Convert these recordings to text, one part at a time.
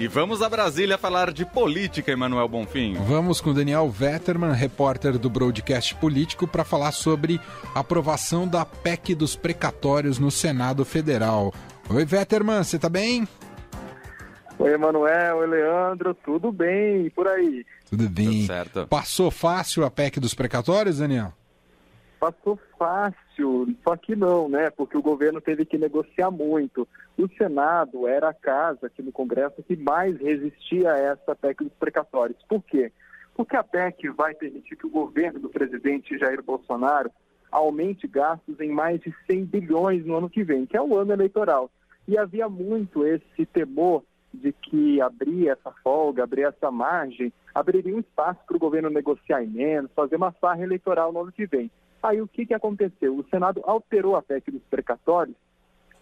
E vamos a Brasília falar de política, Emanuel Bonfim. Vamos com Daniel Vetterman, repórter do Broadcast Político, para falar sobre a aprovação da PEC dos precatórios no Senado Federal. Oi, Vetterman, você tá bem? Oi, Emanuel, oi, Leandro, tudo bem e por aí? Tudo bem. Tudo certo. Passou fácil a PEC dos precatórios, Daniel? Passou fácil, só que não, né? Porque o governo teve que negociar muito. O Senado era a casa aqui no Congresso que mais resistia a essa PEC dos precatórios. Por quê? Porque a PEC vai permitir que o governo do presidente Jair Bolsonaro aumente gastos em mais de 100 bilhões no ano que vem, que é o ano eleitoral. E havia muito esse temor de que abrir essa folga, abrir essa margem, abriria um espaço para o governo negociar menos, fazer uma farra eleitoral no ano que vem. Aí o que, que aconteceu? O Senado alterou a PEC dos precatórios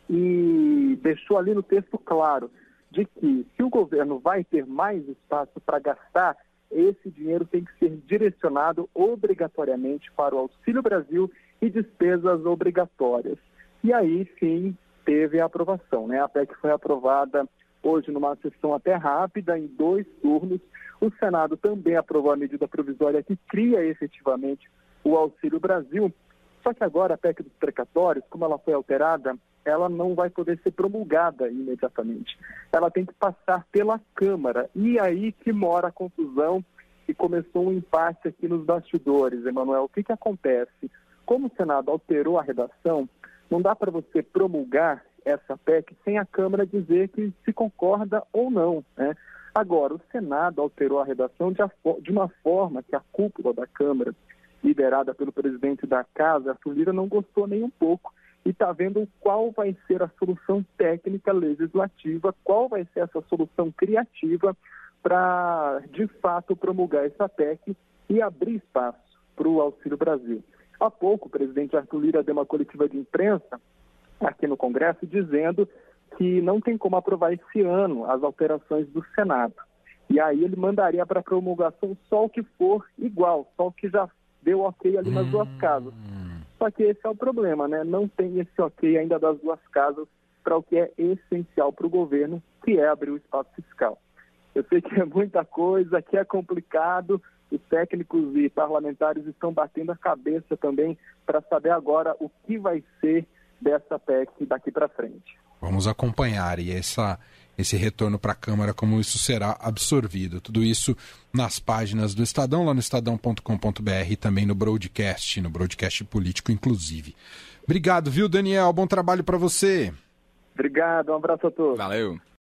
e deixou ali no texto claro de que se o governo vai ter mais espaço para gastar, esse dinheiro tem que ser direcionado obrigatoriamente para o Auxílio Brasil e despesas obrigatórias. E aí sim teve a aprovação, né? A PEC foi aprovada hoje numa sessão até rápida, em dois turnos. O Senado também aprovou a medida provisória que cria efetivamente o Auxílio Brasil. Só que agora a PEC dos precatórios, como ela foi alterada, ela não vai poder ser promulgada imediatamente. Ela tem que passar pela Câmara. E aí que mora a confusão e começou um impasse aqui nos bastidores, Emanuel. O que, que acontece? Como o Senado alterou a redação, não dá para você promulgar essa PEC sem a Câmara dizer que se concorda ou não. Né? Agora, o Senado alterou a redação de, uma forma que a cúpula da Câmara, liderada pelo presidente da Casa, Arthur Lira, não gostou nem um pouco e está vendo qual vai ser a solução técnica legislativa, qual vai ser essa solução criativa para, de fato, promulgar essa PEC e abrir espaço para o Auxílio Brasil. Há pouco, o presidente Arthur Lira deu uma coletiva de imprensa aqui no Congresso dizendo que não tem como aprovar esse ano as alterações do Senado. E aí ele mandaria para promulgação só o que for igual, só o que já deu ok ali nas duas hum. casas. Só que esse é o problema, né? Não tem esse ok ainda das duas casas para o que é essencial para o governo, que é abrir o espaço fiscal. Eu sei que é muita coisa, que é complicado, os técnicos e parlamentares estão batendo a cabeça também para saber agora o que vai ser dessa PEC daqui para frente. Vamos acompanhar e essa, esse retorno para a Câmara, como isso será absorvido. Tudo isso nas páginas do Estadão, lá no estadão.com.br e também no broadcast, no broadcast político, inclusive. Obrigado, viu, Daniel? Bom trabalho para você. Obrigado, um abraço a todos. Valeu.